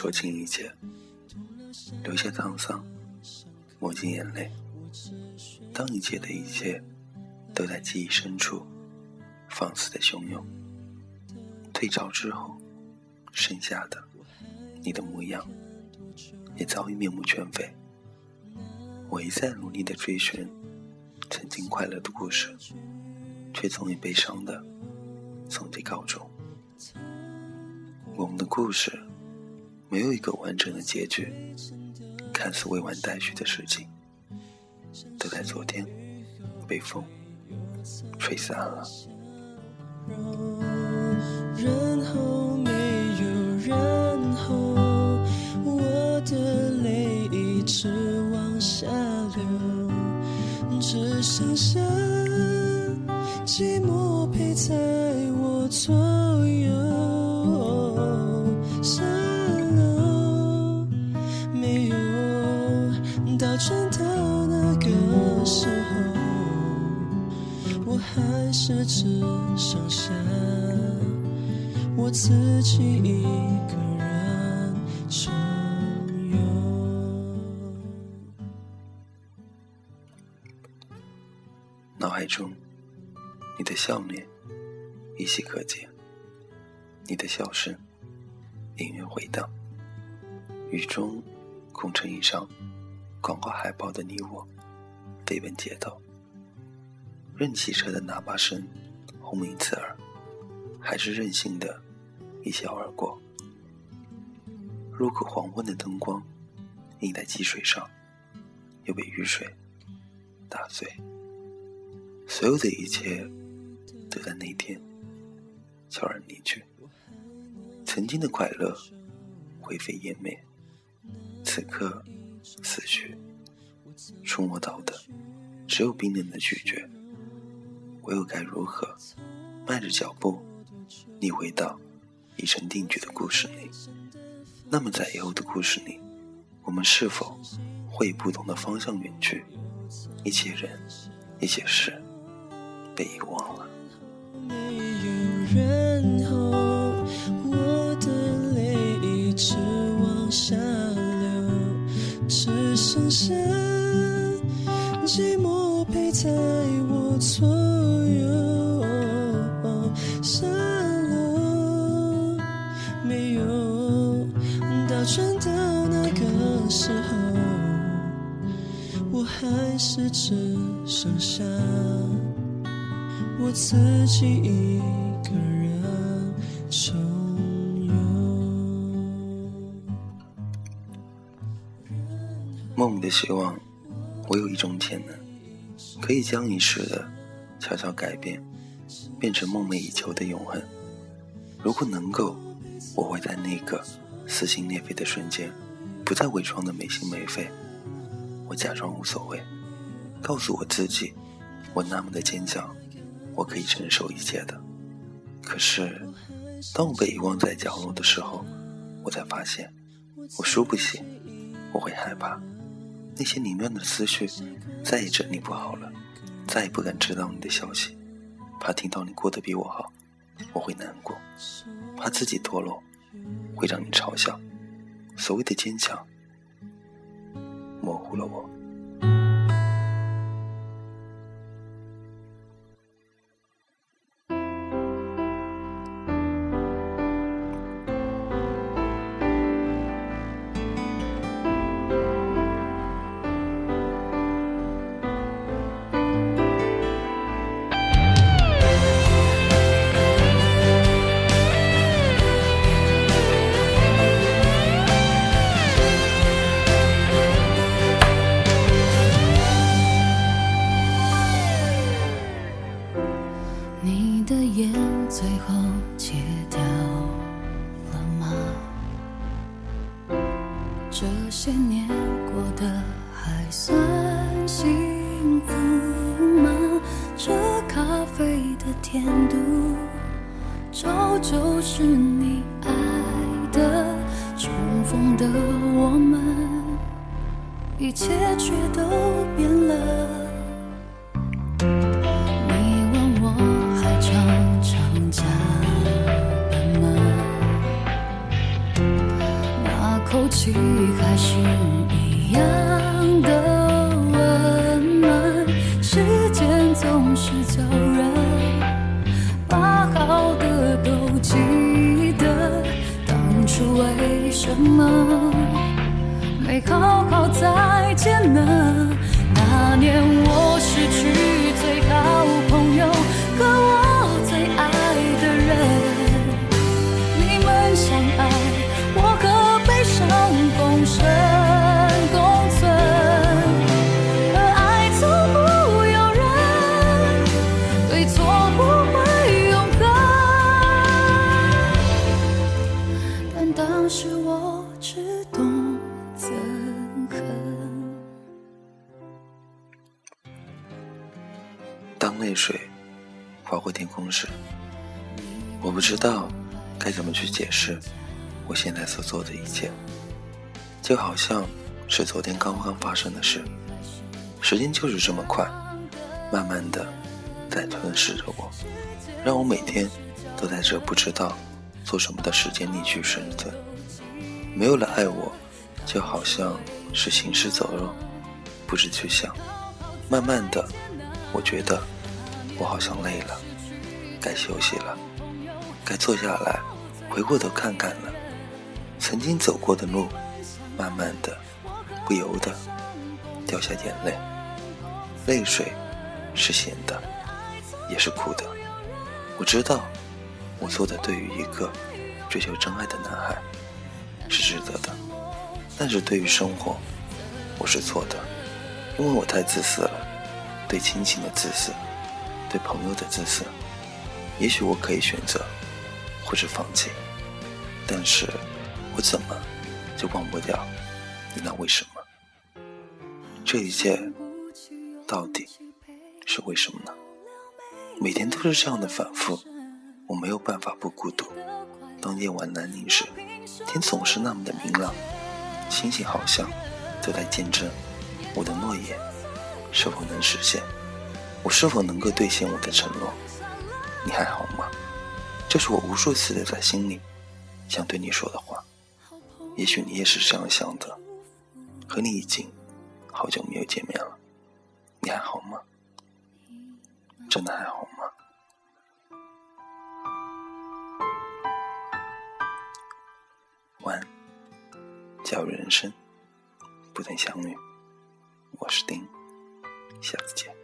说清一切，留下沧桑，抹尽眼泪。当一切的一切都在记忆深处放肆的汹涌，退潮之后，剩下的你的模样也早已面目全非。我一再努力的追寻曾经快乐的故事，却总以悲伤的总结告终。我们的故事没有一个完整的结局，看似未完待续的事情，都在昨天被风吹散了。然后没有然后，我的泪一直往下流，只剩下寂寞陪在我左还是只剩下我自己一个人重游。脑海中，你的笑脸依稀可见，你的笑声隐约回荡，雨中空成一上。广告海报的你我，飞奔街头，任汽车的喇叭声轰鸣刺耳，还是任性的一笑而过。入口黄昏的灯光映在积水上，又被雨水打碎。所有的一切都在那天悄然离去，曾经的快乐灰飞烟灭，此刻。死去，触摸到的只有冰冷的拒绝。我又该如何迈着脚步，逆回到已成定局的故事里？那么在以后的故事里，我们是否会以不同的方向远去？一些人，一些事，被遗忘了。我的泪一直往下流，只剩下寂寞陪在我左右，转到那个时候，我还是只剩下我自己一个人。梦里的希望，我有一种潜能，可以将一时的悄悄改变，变成梦寐以求的永恒。如果能够，我会在那个撕心裂肺的瞬间，不再伪装的没心没肺，我假装无所谓，告诉我自己，我那么的坚强，我可以承受一切的。可是，当我被遗忘在角落的时候，我才发现，我输不起，我会害怕。那些凌乱的思绪再也整理不好了，再也不敢知道你的消息，怕听到你过得比我好，我会难过，怕自己堕落，会让你嘲笑。所谓的坚强，模糊了我。你的烟最后戒掉了吗？这些年过得还算幸福吗？这咖啡的甜度照旧是你爱的重逢的我们一切却都变了。那口气还是一样的温暖。时间总是叫人把好的都记得，当初为什么没好好再见呢？那年我失去泪水划过天空时，我不知道该怎么去解释我现在所做的一切，就好像是昨天刚刚发生的事。时间就是这么快，慢慢的在吞噬着我，让我每天都在这不知道做什么的时间里去生存。没有了爱我，就好像是行尸走肉，不知去向。慢慢的，我觉得我好像累了，该休息了，该坐下来回过头看看了。曾经走过的路，慢慢的，不由得掉下眼泪。泪水是咸的，也是苦的。我知道，我做的对于一个追求真爱的男孩是值得的，但是对于生活，我是错的，因为我太自私了。对亲情的自私，对朋友的自私，也许我可以选择，或是放弃，但是我怎么就忘不掉你那为什么？这一切到底是为什么呢？每天都是这样的反复，我没有办法不孤独。当夜晚来临时，天总是那么的明朗，星星好像都在见证我的诺言。是否能实现？我是否能够兑现我的承诺？你还好吗？这是我无数次的在心里想对你说的话。也许你也是这样想的。和你已经好久没有见面了，你还好吗？真的还好吗？晚安。假如人生不曾相遇，我是丁。下次见。